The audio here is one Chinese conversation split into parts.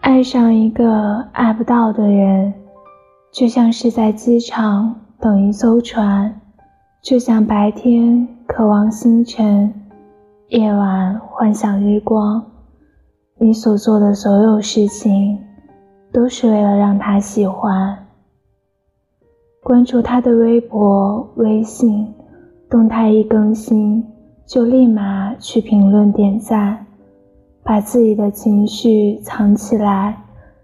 爱上一个爱不到的人，就像是在机场等一艘船，就像白天渴望星辰，夜晚幻想日光。你所做的所有事情，都是为了让他喜欢。关注他的微博、微信，动态一更新，就立马去评论点赞。把自己的情绪藏起来，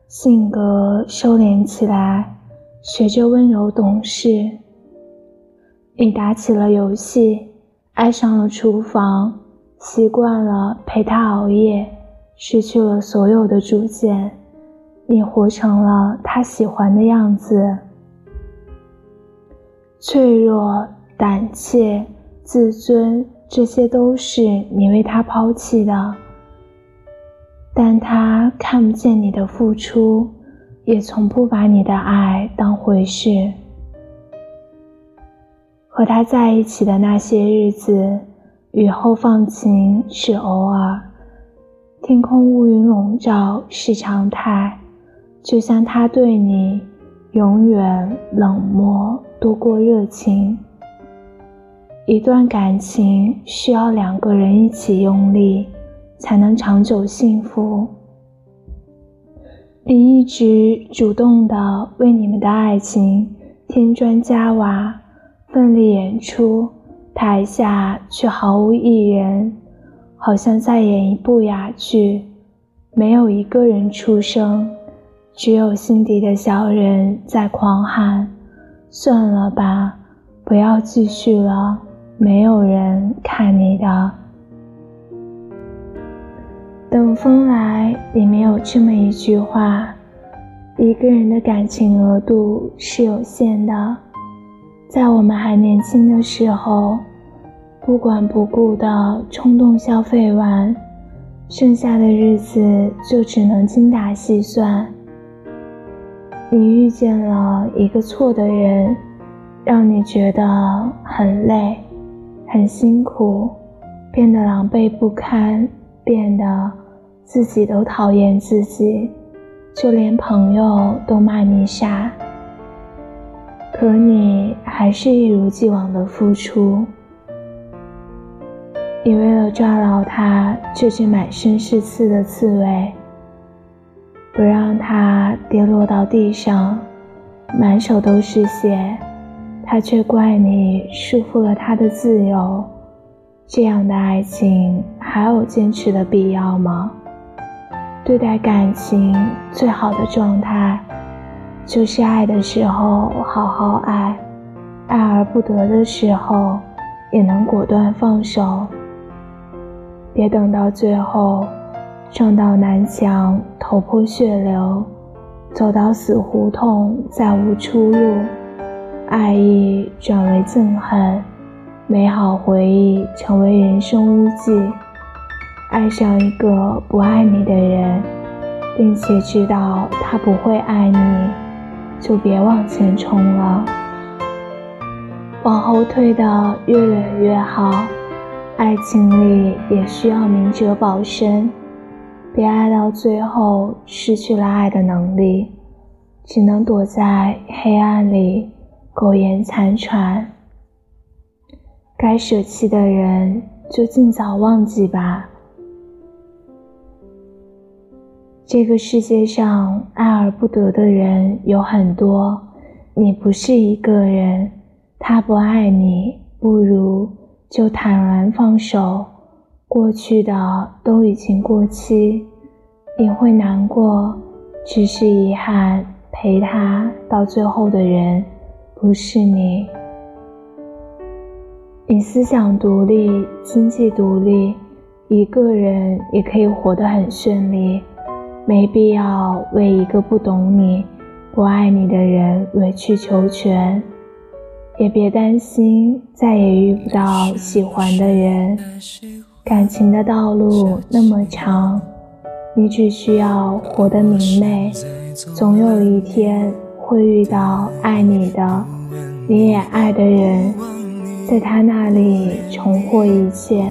性格收敛起来，学着温柔懂事。你打起了游戏，爱上了厨房，习惯了陪他熬夜，失去了所有的主见。你活成了他喜欢的样子，脆弱、胆怯、自尊，这些都是你为他抛弃的。但他看不见你的付出，也从不把你的爱当回事。和他在一起的那些日子，雨后放晴是偶尔，天空乌云笼罩是常态。就像他对你，永远冷漠多过热情。一段感情需要两个人一起用力。才能长久幸福。你一直主动的为你们的爱情添砖加瓦，奋力演出，台下却毫无一人，好像在演一部哑剧，没有一个人出声，只有心底的小人在狂喊：“算了吧，不要继续了，没有人看你的。”等风来，里面有这么一句话：一个人的感情额度是有限的，在我们还年轻的时候，不管不顾的冲动消费完，剩下的日子就只能精打细算。你遇见了一个错的人，让你觉得很累、很辛苦，变得狼狈不堪，变得……自己都讨厌自己，就连朋友都骂你傻。可你还是一如既往的付出。你为了抓牢他这只满身是刺的刺猬，不让他跌落到地上，满手都是血，他却怪你束缚了他的自由。这样的爱情还有坚持的必要吗？对待感情最好的状态，就是爱的时候好好爱，爱而不得的时候，也能果断放手。别等到最后，撞到南墙头破血流，走到死胡同再无出路，爱意转为憎恨，美好回忆成为人生污迹。爱上一个不爱你的人，并且知道他不会爱你，就别往前冲了。往后退的越远越好。爱情里也需要明哲保身，别爱到最后失去了爱的能力，只能躲在黑暗里苟延残喘。该舍弃的人就尽早忘记吧。这个世界上爱而不得的人有很多，你不是一个人。他不爱你，不如就坦然放手。过去的都已经过期，你会难过，只是遗憾。陪他到最后的人不是你。你思想独立，经济独立，一个人也可以活得很顺利。没必要为一个不懂你、不爱你的人委曲求全，也别担心再也遇不到喜欢的人。感情的道路那么长，你只需要活得明媚，总有一天会遇到爱你的、你也爱的人。在他那里重获一切。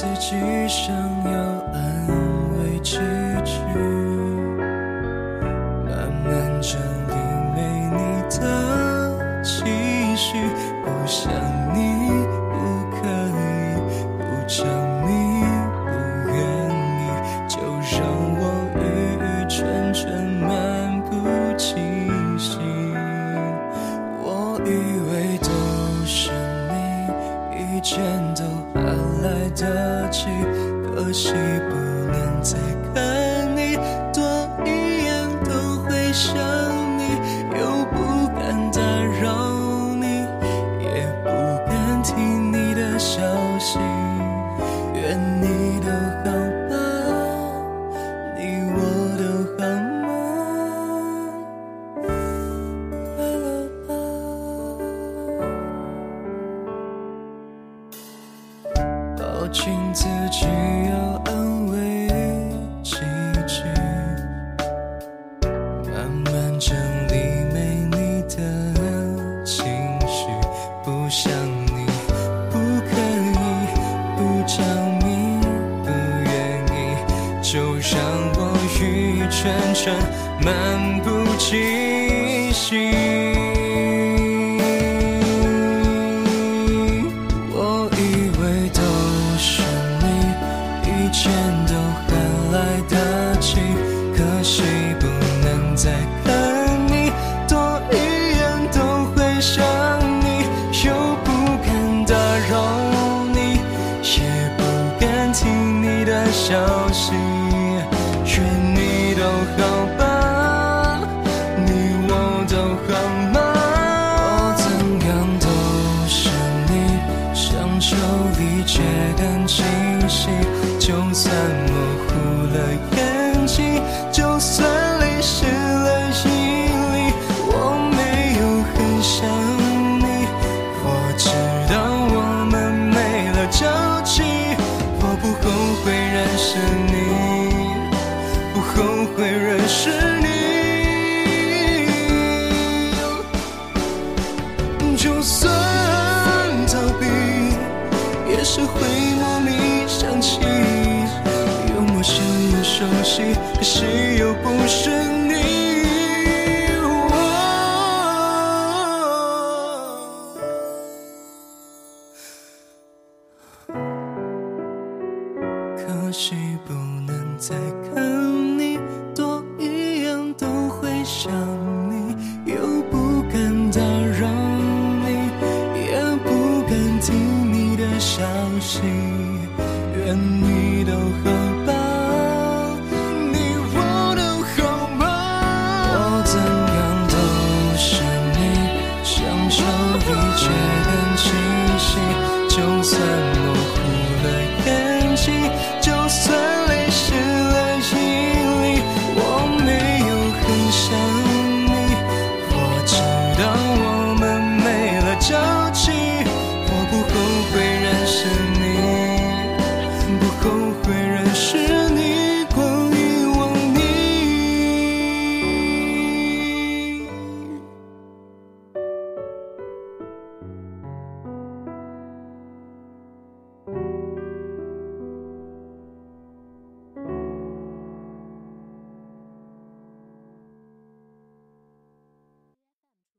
自己想要安慰几句，慢慢整理没你的情绪，不想你不可以，不讲你不愿意，就让我郁郁蠢蠢漫不经心。我以为都是你，一切都得。可惜不能再看你，多一眼都会想你，又不敢打扰你，也不敢听你的消息。愿你都好我欲沉沉，漫不经心。好吗？我怎样都是你，想受理解更清晰，就算模糊了眼睛，就算淋湿了衣领，我没有很想你，我知道我们没了交集，我不后悔认识你，不后悔认识。是会莫名想起，又陌生又熟悉，可是又不是你。可惜不能再